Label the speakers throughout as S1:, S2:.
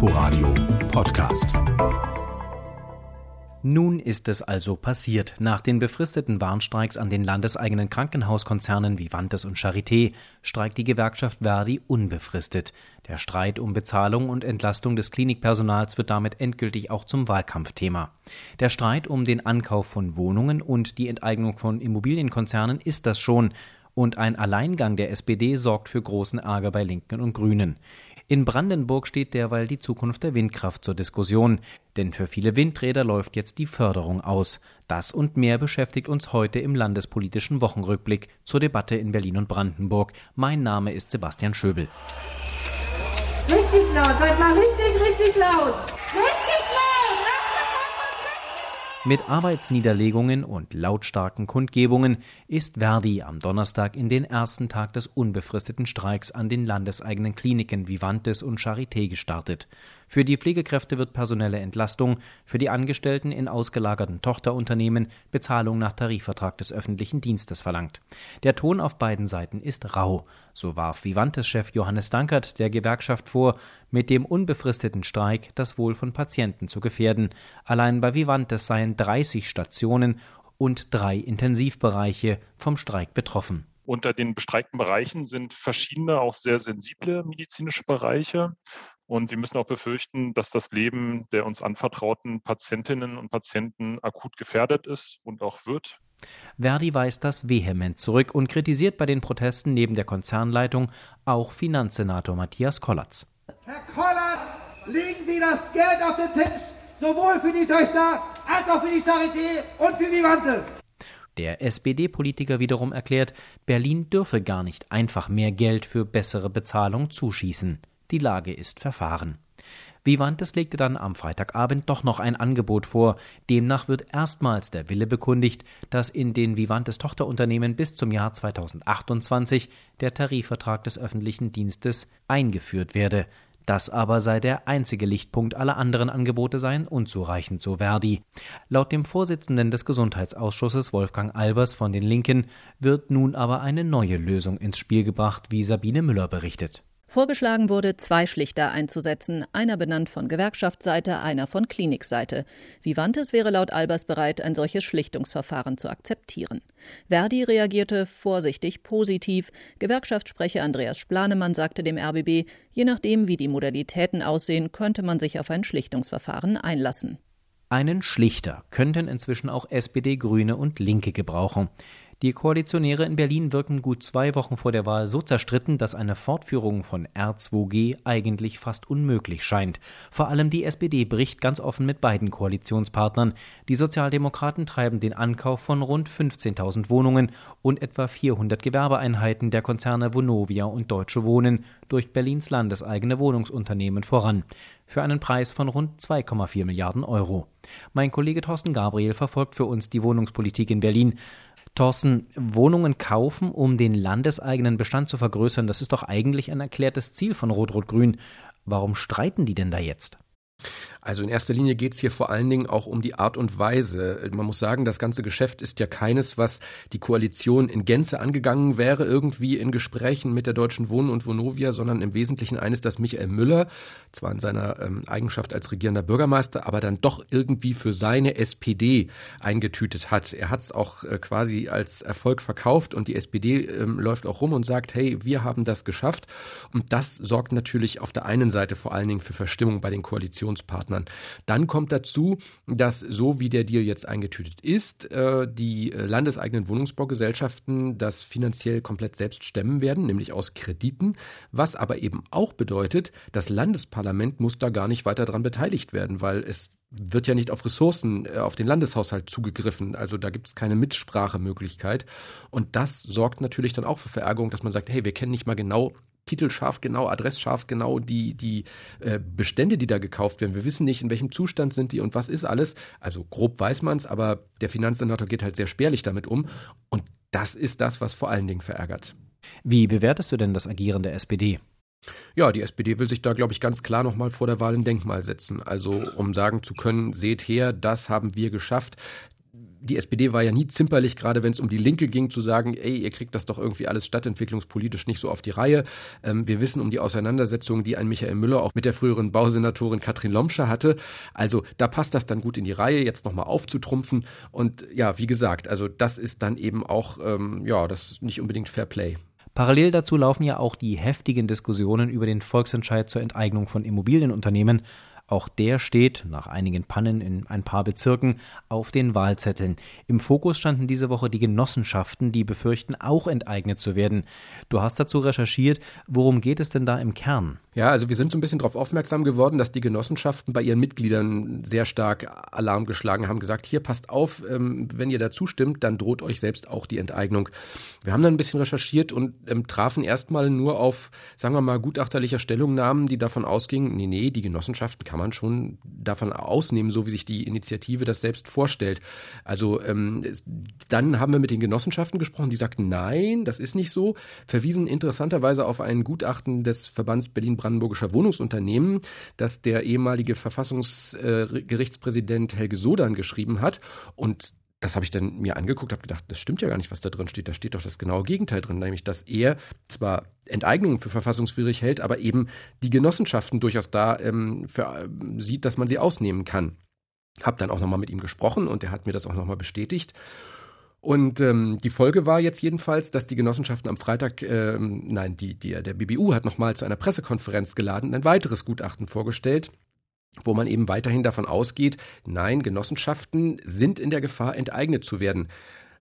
S1: Inforadio Podcast.
S2: Nun ist es also passiert. Nach den befristeten Warnstreiks an den landeseigenen Krankenhauskonzernen wie Vantes und Charité streikt die Gewerkschaft Verdi unbefristet. Der Streit um Bezahlung und Entlastung des Klinikpersonals wird damit endgültig auch zum Wahlkampfthema. Der Streit um den Ankauf von Wohnungen und die Enteignung von Immobilienkonzernen ist das schon, und ein Alleingang der SPD sorgt für großen Ärger bei Linken und Grünen. In Brandenburg steht derweil die Zukunft der Windkraft zur Diskussion, denn für viele Windräder läuft jetzt die Förderung aus. Das und mehr beschäftigt uns heute im landespolitischen Wochenrückblick zur Debatte in Berlin und Brandenburg. Mein Name ist Sebastian Schöbel.
S3: Richtig laut, seid mal richtig, richtig laut. Richtig
S2: mit Arbeitsniederlegungen und lautstarken Kundgebungen ist Verdi am Donnerstag in den ersten Tag des unbefristeten Streiks an den landeseigenen Kliniken Vivantes und Charité gestartet. Für die Pflegekräfte wird personelle Entlastung, für die Angestellten in ausgelagerten Tochterunternehmen Bezahlung nach Tarifvertrag des öffentlichen Dienstes verlangt. Der Ton auf beiden Seiten ist rau. So warf Vivantes-Chef Johannes Dankert der Gewerkschaft vor, mit dem unbefristeten Streik das Wohl von Patienten zu gefährden. Allein bei Vivantes seien 30 Stationen und drei Intensivbereiche vom Streik betroffen.
S4: Unter den bestreikten Bereichen sind verschiedene, auch sehr sensible medizinische Bereiche. Und wir müssen auch befürchten, dass das Leben der uns anvertrauten Patientinnen und Patienten akut gefährdet ist und auch wird.
S2: Verdi weist das vehement zurück und kritisiert bei den Protesten neben der Konzernleitung auch Finanzsenator Matthias Kollatz.
S5: Herr Kollatz, legen Sie das Geld auf den Tisch, sowohl für die Töchter als auch für die Charité und für Vivantes.
S2: Der SPD-Politiker wiederum erklärt, Berlin dürfe gar nicht einfach mehr Geld für bessere Bezahlung zuschießen. Die Lage ist verfahren. Vivantes legte dann am Freitagabend doch noch ein Angebot vor. Demnach wird erstmals der Wille bekundigt, dass in den Vivantes Tochterunternehmen bis zum Jahr 2028 der Tarifvertrag des öffentlichen Dienstes eingeführt werde. Das aber sei der einzige Lichtpunkt, alle anderen Angebote seien unzureichend, so Verdi. Laut dem Vorsitzenden des Gesundheitsausschusses Wolfgang Albers von den Linken wird nun aber eine neue Lösung ins Spiel gebracht, wie Sabine Müller berichtet.
S6: Vorgeschlagen wurde, zwei Schlichter einzusetzen, einer benannt von Gewerkschaftsseite, einer von Klinikseite. Vivantes wäre laut Albers bereit, ein solches Schlichtungsverfahren zu akzeptieren. Verdi reagierte vorsichtig positiv. Gewerkschaftssprecher Andreas Splanemann sagte dem RBB, je nachdem, wie die Modalitäten aussehen, könnte man sich auf ein Schlichtungsverfahren einlassen.
S2: Einen Schlichter könnten inzwischen auch SPD, Grüne und Linke gebrauchen. Die Koalitionäre in Berlin wirken gut zwei Wochen vor der Wahl so zerstritten, dass eine Fortführung von R2G eigentlich fast unmöglich scheint. Vor allem die SPD bricht ganz offen mit beiden Koalitionspartnern. Die Sozialdemokraten treiben den Ankauf von rund 15.000 Wohnungen und etwa 400 Gewerbeeinheiten der Konzerne Vonovia und Deutsche Wohnen durch Berlins landeseigene Wohnungsunternehmen voran. Für einen Preis von rund 2,4 Milliarden Euro. Mein Kollege Thorsten Gabriel verfolgt für uns die Wohnungspolitik in Berlin. Thorsten, Wohnungen kaufen, um den landeseigenen Bestand zu vergrößern, das ist doch eigentlich ein erklärtes Ziel von Rot-Rot-Grün. Warum streiten die denn da jetzt?
S7: Also in erster Linie geht es hier vor allen Dingen auch um die Art und Weise. Man muss sagen, das ganze Geschäft ist ja keines, was die Koalition in Gänze angegangen wäre, irgendwie in Gesprächen mit der Deutschen Wohnen und Vonovia, sondern im Wesentlichen eines, das Michael Müller, zwar in seiner ähm, Eigenschaft als regierender Bürgermeister, aber dann doch irgendwie für seine SPD eingetütet hat. Er hat es auch äh, quasi als Erfolg verkauft und die SPD ähm, läuft auch rum und sagt, hey, wir haben das geschafft. Und das sorgt natürlich auf der einen Seite vor allen Dingen für Verstimmung bei den Koalitionspartnern. Partnern. Dann kommt dazu, dass so wie der Deal jetzt eingetütet ist, äh, die äh, landeseigenen Wohnungsbaugesellschaften das finanziell komplett selbst stemmen werden, nämlich aus Krediten, was aber eben auch bedeutet, das Landesparlament muss da gar nicht weiter dran beteiligt werden, weil es wird ja nicht auf Ressourcen, äh, auf den Landeshaushalt zugegriffen. Also da gibt es keine Mitsprachemöglichkeit. Und das sorgt natürlich dann auch für Verärgerung, dass man sagt, hey, wir kennen nicht mal genau titelscharf genau, adressscharf genau die, die äh, Bestände, die da gekauft werden. Wir wissen nicht, in welchem Zustand sind die und was ist alles. Also grob weiß man es, aber der Finanzsenator geht halt sehr spärlich damit um. Und das ist das, was vor allen Dingen verärgert.
S2: Wie bewertest du denn das Agieren der SPD?
S7: Ja, die SPD will sich da, glaube ich, ganz klar nochmal vor der Wahl ein Denkmal setzen. Also, um sagen zu können, seht her, das haben wir geschafft die SPD war ja nie zimperlich, gerade wenn es um die Linke ging, zu sagen, ey, ihr kriegt das doch irgendwie alles stadtentwicklungspolitisch nicht so auf die Reihe. Ähm, wir wissen um die Auseinandersetzungen, die ein Michael Müller auch mit der früheren Bausenatorin Katrin Lomscher hatte. Also da passt das dann gut in die Reihe, jetzt nochmal aufzutrumpfen. Und ja, wie gesagt, also das ist dann eben auch, ähm, ja, das ist nicht unbedingt Fair Play.
S2: Parallel dazu laufen ja auch die heftigen Diskussionen über den Volksentscheid zur Enteignung von Immobilienunternehmen. Auch der steht, nach einigen Pannen in ein paar Bezirken, auf den Wahlzetteln. Im Fokus standen diese Woche die Genossenschaften, die befürchten, auch enteignet zu werden. Du hast dazu recherchiert. Worum geht es denn da im Kern?
S7: Ja, also wir sind so ein bisschen darauf aufmerksam geworden, dass die Genossenschaften bei ihren Mitgliedern sehr stark Alarm geschlagen haben, gesagt, hier passt auf, ähm, wenn ihr dazu stimmt, dann droht euch selbst auch die Enteignung. Wir haben dann ein bisschen recherchiert und ähm, trafen erstmal nur auf, sagen wir mal, gutachterlicher Stellungnahmen, die davon ausgingen, nee, nee, die Genossenschaften kann man schon davon ausnehmen, so wie sich die Initiative das selbst vorstellt. Also ähm, dann haben wir mit den Genossenschaften gesprochen, die sagten, nein, das ist nicht so, verwiesen interessanterweise auf ein Gutachten des Verbands Berlin-Brandenburg brandenburgischer Wohnungsunternehmen, das der ehemalige Verfassungsgerichtspräsident Helge Sodan geschrieben hat. Und das habe ich dann mir angeguckt, habe gedacht, das stimmt ja gar nicht, was da drin steht. Da steht doch das genaue Gegenteil drin, nämlich dass er zwar Enteignungen für verfassungswidrig hält, aber eben die Genossenschaften durchaus da ähm, für, äh, sieht, dass man sie ausnehmen kann. Hab dann auch nochmal mit ihm gesprochen und er hat mir das auch nochmal bestätigt. Und ähm, die Folge war jetzt jedenfalls, dass die Genossenschaften am Freitag, ähm, nein, die, die, der BBU hat nochmal zu einer Pressekonferenz geladen, ein weiteres Gutachten vorgestellt, wo man eben weiterhin davon ausgeht, nein, Genossenschaften sind in der Gefahr, enteignet zu werden.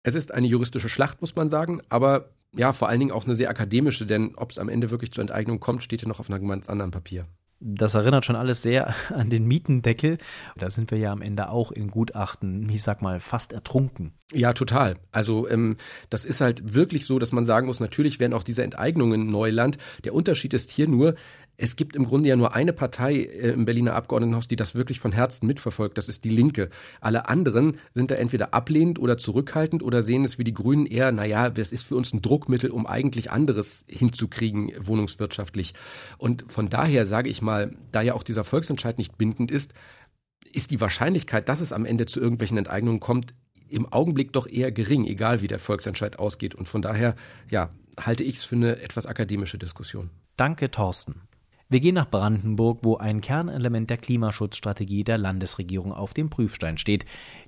S7: Es ist eine juristische Schlacht, muss man sagen, aber ja, vor allen Dingen auch eine sehr akademische, denn ob es am Ende wirklich zur Enteignung kommt, steht ja noch auf einem ganz anderen Papier.
S2: Das erinnert schon alles sehr an den Mietendeckel. Da sind wir ja am Ende auch in Gutachten, ich sag mal, fast ertrunken.
S7: Ja, total. Also ähm, das ist halt wirklich so, dass man sagen muss, natürlich werden auch diese Enteignungen Neuland. Der Unterschied ist hier nur, es gibt im Grunde ja nur eine Partei äh, im Berliner Abgeordnetenhaus, die das wirklich von Herzen mitverfolgt. Das ist die Linke. Alle anderen sind da entweder ablehnend oder zurückhaltend oder sehen es wie die Grünen eher, naja, das ist für uns ein Druckmittel, um eigentlich anderes hinzukriegen, wohnungswirtschaftlich. Und von daher sage ich mal, da ja auch dieser Volksentscheid nicht bindend ist, ist die Wahrscheinlichkeit, dass es am Ende zu irgendwelchen Enteignungen kommt, im Augenblick doch eher gering, egal wie der Volksentscheid ausgeht. Und von daher, ja, halte ich es für eine etwas akademische Diskussion.
S2: Danke, Thorsten. Wir gehen nach Brandenburg, wo ein Kernelement der Klimaschutzstrategie der Landesregierung auf dem Prüfstein steht.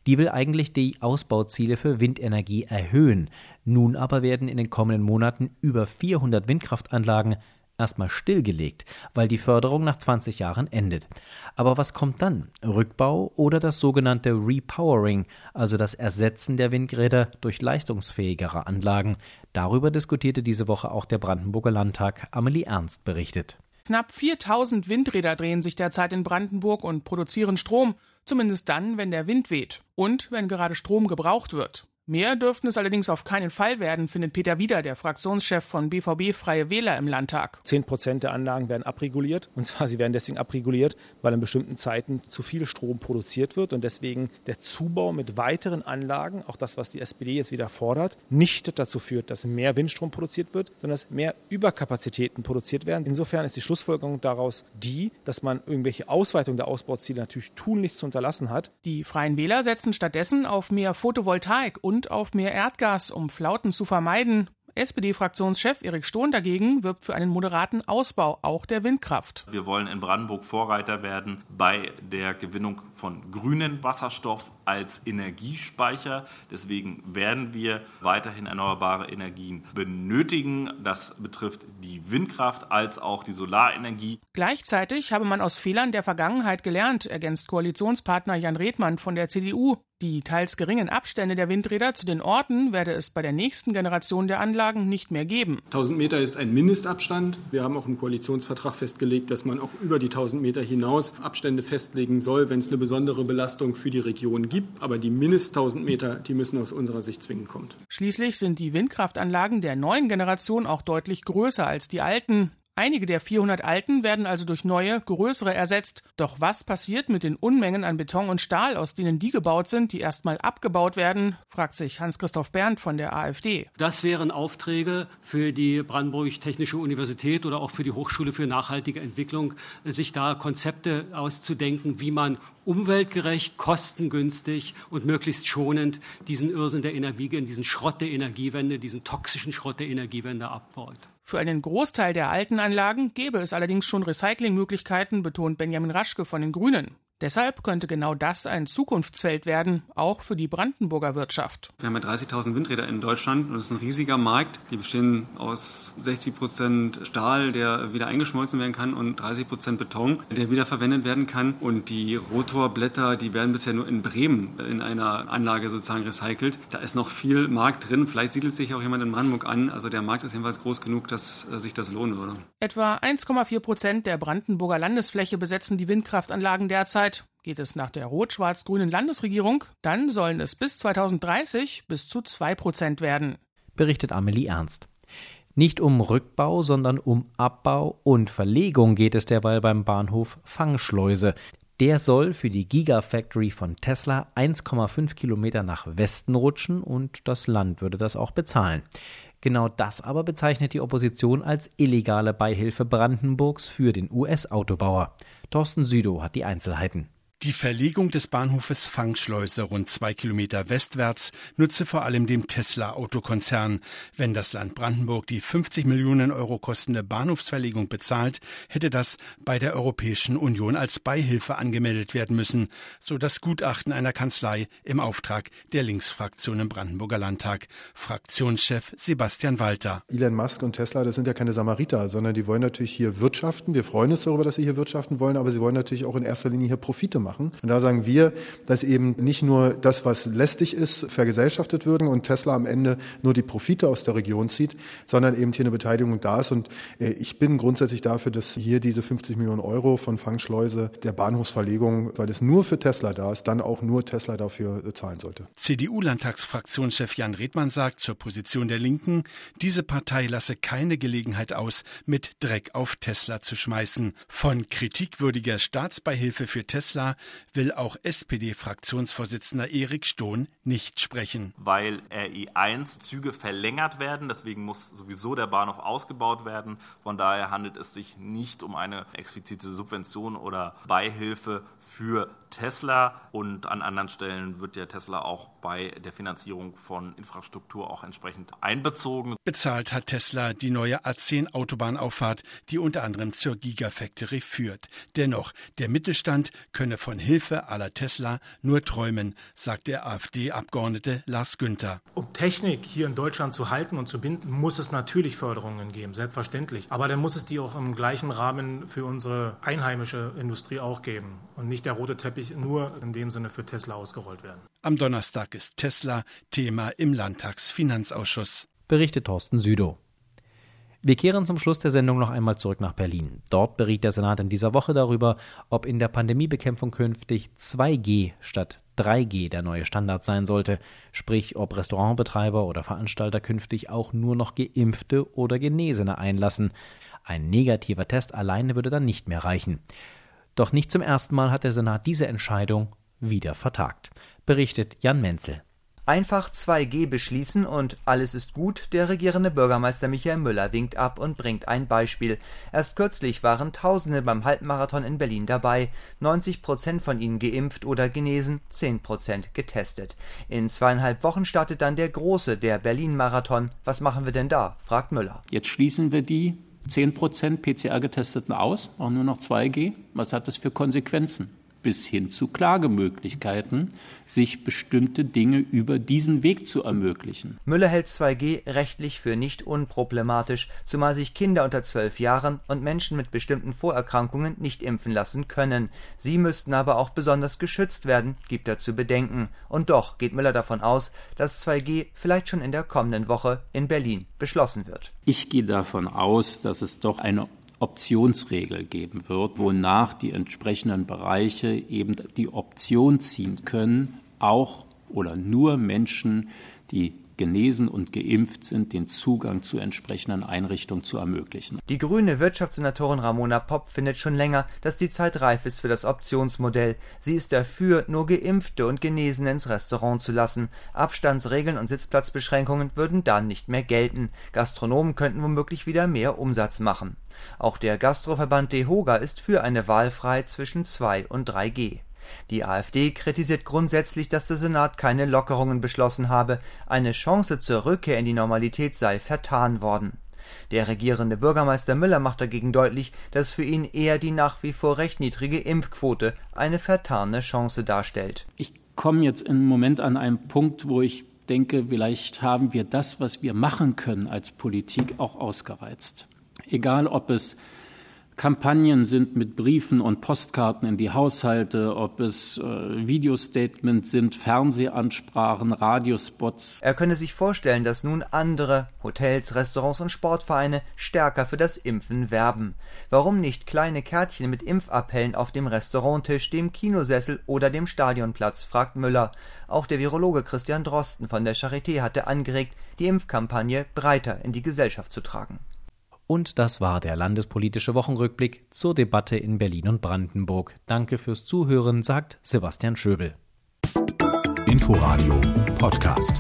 S2: Die will eigentlich die Ausbauziele für Windenergie erhöhen. Nun aber werden in den kommenden Monaten über 400 Windkraftanlagen erstmal stillgelegt, weil die Förderung nach 20 Jahren endet. Aber was kommt dann? Rückbau oder das sogenannte Repowering, also das Ersetzen der Windräder durch leistungsfähigere Anlagen? Darüber diskutierte diese Woche auch der Brandenburger Landtag. Amelie Ernst berichtet.
S8: Knapp 4000 Windräder drehen sich derzeit in Brandenburg und produzieren Strom, zumindest dann, wenn der Wind weht und wenn gerade Strom gebraucht wird. Mehr dürften es allerdings auf keinen Fall werden, findet Peter Wieder, der Fraktionschef von BVB Freie Wähler im Landtag.
S9: Zehn Prozent der Anlagen werden abreguliert. Und zwar, sie werden deswegen abreguliert, weil in bestimmten Zeiten zu viel Strom produziert wird und deswegen der Zubau mit weiteren Anlagen, auch das, was die SPD jetzt wieder fordert, nicht dazu führt, dass mehr Windstrom produziert wird, sondern dass mehr Überkapazitäten produziert werden. Insofern ist die Schlussfolgerung daraus die, dass man irgendwelche Ausweitung der Ausbauziele natürlich tunlichst zu unterlassen hat.
S8: Die Freien Wähler setzen stattdessen auf mehr Photovoltaik und und auf mehr Erdgas, um Flauten zu vermeiden. SPD-Fraktionschef Erik Stohn dagegen wirbt für einen moderaten Ausbau auch der Windkraft.
S10: Wir wollen in Brandenburg Vorreiter werden bei der Gewinnung von grünem Wasserstoff als Energiespeicher. Deswegen werden wir weiterhin erneuerbare Energien benötigen. Das betrifft die Windkraft als auch die Solarenergie.
S8: Gleichzeitig habe man aus Fehlern der Vergangenheit gelernt, ergänzt Koalitionspartner Jan Redmann von der CDU. Die teils geringen Abstände der Windräder zu den Orten werde es bei der nächsten Generation der Anlagen nicht mehr geben.
S11: 1000 Meter ist ein Mindestabstand. Wir haben auch im Koalitionsvertrag festgelegt, dass man auch über die 1000 Meter hinaus Abstände festlegen soll, wenn es eine besondere Belastung für die Region gibt. Aber die Mindest 1000 Meter, die müssen aus unserer Sicht zwingend kommen.
S8: Schließlich sind die Windkraftanlagen der neuen Generation auch deutlich größer als die alten. Einige der 400 alten werden also durch neue, größere ersetzt. Doch was passiert mit den Unmengen an Beton und Stahl, aus denen die gebaut sind, die erstmal abgebaut werden, fragt sich Hans-Christoph Berndt von der AfD.
S12: Das wären Aufträge für die Brandenburg Technische Universität oder auch für die Hochschule für nachhaltige Entwicklung, sich da Konzepte auszudenken, wie man umweltgerecht, kostengünstig und möglichst schonend diesen Irrsinn der Energie, diesen Schrott der Energiewende, diesen toxischen Schrott der Energiewende abbaut.
S8: Für einen Großteil der alten Anlagen gäbe es allerdings schon Recyclingmöglichkeiten, betont Benjamin Raschke von den Grünen. Deshalb könnte genau das ein Zukunftsfeld werden, auch für die Brandenburger Wirtschaft.
S13: Wir haben ja 30.000 Windräder in Deutschland und das ist ein riesiger Markt. Die bestehen aus 60 Prozent Stahl, der wieder eingeschmolzen werden kann und 30 Prozent Beton, der wiederverwendet werden kann. Und die Rotorblätter, die werden bisher nur in Bremen in einer Anlage sozusagen recycelt. Da ist noch viel Markt drin. Vielleicht siedelt sich auch jemand in Brandenburg an. Also der Markt ist jedenfalls groß genug, dass sich das lohnen würde.
S8: Etwa 1,4 Prozent der Brandenburger Landesfläche besetzen die Windkraftanlagen derzeit. Geht es nach der rot-schwarz-grünen Landesregierung, dann sollen es bis 2030 bis zu 2 Prozent werden.
S2: Berichtet Amelie Ernst. Nicht um Rückbau, sondern um Abbau und Verlegung geht es derweil beim Bahnhof Fangschleuse. Der soll für die Gigafactory von Tesla 1,5 Kilometer nach Westen rutschen und das Land würde das auch bezahlen. Genau das aber bezeichnet die Opposition als illegale Beihilfe Brandenburgs für den US-Autobauer. Thorsten Südow hat die Einzelheiten.
S14: Die Verlegung des Bahnhofes Fangschleuse rund zwei Kilometer westwärts nutze vor allem dem Tesla-Autokonzern. Wenn das Land Brandenburg die 50 Millionen Euro kostende Bahnhofsverlegung bezahlt, hätte das bei der Europäischen Union als Beihilfe angemeldet werden müssen, so das Gutachten einer Kanzlei im Auftrag der Linksfraktion im Brandenburger Landtag. Fraktionschef Sebastian Walter.
S15: Elon Musk und Tesla, das sind ja keine Samariter, sondern die wollen natürlich hier wirtschaften. Wir freuen uns darüber, dass sie hier wirtschaften wollen, aber sie wollen natürlich auch in erster Linie hier Profite machen machen. Und da sagen wir, dass eben nicht nur das, was lästig ist, vergesellschaftet würden und Tesla am Ende nur die Profite aus der Region zieht, sondern eben hier eine Beteiligung da ist. Und äh, ich bin grundsätzlich dafür, dass hier diese 50 Millionen Euro von Fangschleuse der Bahnhofsverlegung, weil es nur für Tesla da ist, dann auch nur Tesla dafür zahlen sollte.
S14: CDU-Landtagsfraktionschef Jan Redmann sagt zur Position der Linken, diese Partei lasse keine Gelegenheit aus, mit Dreck auf Tesla zu schmeißen. Von kritikwürdiger Staatsbeihilfe für Tesla will auch SPD-Fraktionsvorsitzender Erik Stohn nicht sprechen.
S10: Weil RE1-Züge verlängert werden, deswegen muss sowieso der Bahnhof ausgebaut werden. Von daher handelt es sich nicht um eine explizite Subvention oder Beihilfe für Tesla und an anderen Stellen wird der Tesla auch bei der Finanzierung von Infrastruktur auch entsprechend einbezogen.
S14: Bezahlt hat Tesla die neue A10 Autobahnauffahrt, die unter anderem zur Gigafactory führt. Dennoch, der Mittelstand könne von Hilfe aller Tesla nur träumen, sagt der AfD-Abgeordnete Lars Günther.
S16: Um Technik hier in Deutschland zu halten und zu binden, muss es natürlich Förderungen geben, selbstverständlich. Aber dann muss es die auch im gleichen Rahmen für unsere einheimische Industrie auch geben und nicht der rote Teppich Teppich nur in dem Sinne für Tesla ausgerollt werden.
S14: Am Donnerstag ist Tesla Thema im Landtagsfinanzausschuss.
S2: Berichtet Thorsten Südow. Wir kehren zum Schluss der Sendung noch einmal zurück nach Berlin. Dort beriet der Senat in dieser Woche darüber, ob in der Pandemiebekämpfung künftig 2G statt 3G der neue Standard sein sollte, sprich ob Restaurantbetreiber oder Veranstalter künftig auch nur noch geimpfte oder Genesene einlassen. Ein negativer Test alleine würde dann nicht mehr reichen. Doch nicht zum ersten Mal hat der Senat diese Entscheidung wieder vertagt. Berichtet Jan Menzel.
S17: Einfach 2G beschließen und alles ist gut. Der regierende Bürgermeister Michael Müller winkt ab und bringt ein Beispiel. Erst kürzlich waren Tausende beim Halbmarathon in Berlin dabei. 90 Prozent von ihnen geimpft oder genesen, 10 Prozent getestet. In zweieinhalb Wochen startet dann der große, der Berlin-Marathon. Was machen wir denn da? fragt Müller.
S18: Jetzt schließen wir die 10 Prozent PCR-Getesteten aus, auch nur noch 2G. Was hat das für Konsequenzen? Bis hin zu Klagemöglichkeiten, sich bestimmte Dinge über diesen Weg zu ermöglichen.
S17: Müller hält 2G rechtlich für nicht unproblematisch, zumal sich Kinder unter zwölf Jahren und Menschen mit bestimmten Vorerkrankungen nicht impfen lassen können. Sie müssten aber auch besonders geschützt werden, gibt er zu bedenken. Und doch geht Müller davon aus, dass 2G vielleicht schon in der kommenden Woche in Berlin beschlossen wird.
S18: Ich gehe davon aus, dass es doch eine Optionsregel geben wird, wonach die entsprechenden Bereiche eben die Option ziehen können, auch oder nur Menschen, die genesen und geimpft sind, den Zugang zu entsprechenden Einrichtungen zu ermöglichen.
S17: Die grüne Wirtschaftssenatorin Ramona Popp findet schon länger, dass die Zeit reif ist für das Optionsmodell. Sie ist dafür, nur Geimpfte und Genesene ins Restaurant zu lassen. Abstandsregeln und Sitzplatzbeschränkungen würden dann nicht mehr gelten. Gastronomen könnten womöglich wieder mehr Umsatz machen. Auch der Gastroverband DEHOGA ist für eine Wahlfreiheit zwischen 2 und 3G. Die AfD kritisiert grundsätzlich, dass der Senat keine Lockerungen beschlossen habe, eine Chance zur Rückkehr in die Normalität sei vertan worden. Der regierende Bürgermeister Müller macht dagegen deutlich, dass für ihn eher die nach wie vor recht niedrige Impfquote eine vertane Chance darstellt.
S18: Ich komme jetzt im Moment an einen Punkt, wo ich denke, vielleicht haben wir das, was wir machen können als Politik, auch ausgereizt. Egal, ob es Kampagnen sind mit Briefen und Postkarten in die Haushalte, ob es äh, Videostatements sind, Fernsehansprachen, Radiospots.
S17: Er könne sich vorstellen, dass nun andere Hotels, Restaurants und Sportvereine stärker für das Impfen werben. Warum nicht kleine Kärtchen mit Impfappellen auf dem Restauranttisch, dem Kinosessel oder dem Stadionplatz, fragt Müller. Auch der Virologe Christian Drosten von der Charité hatte angeregt, die Impfkampagne breiter in die Gesellschaft zu tragen.
S2: Und das war der landespolitische Wochenrückblick zur Debatte in Berlin und Brandenburg. Danke fürs Zuhören, sagt Sebastian Schöbel.
S1: Inforadio Podcast.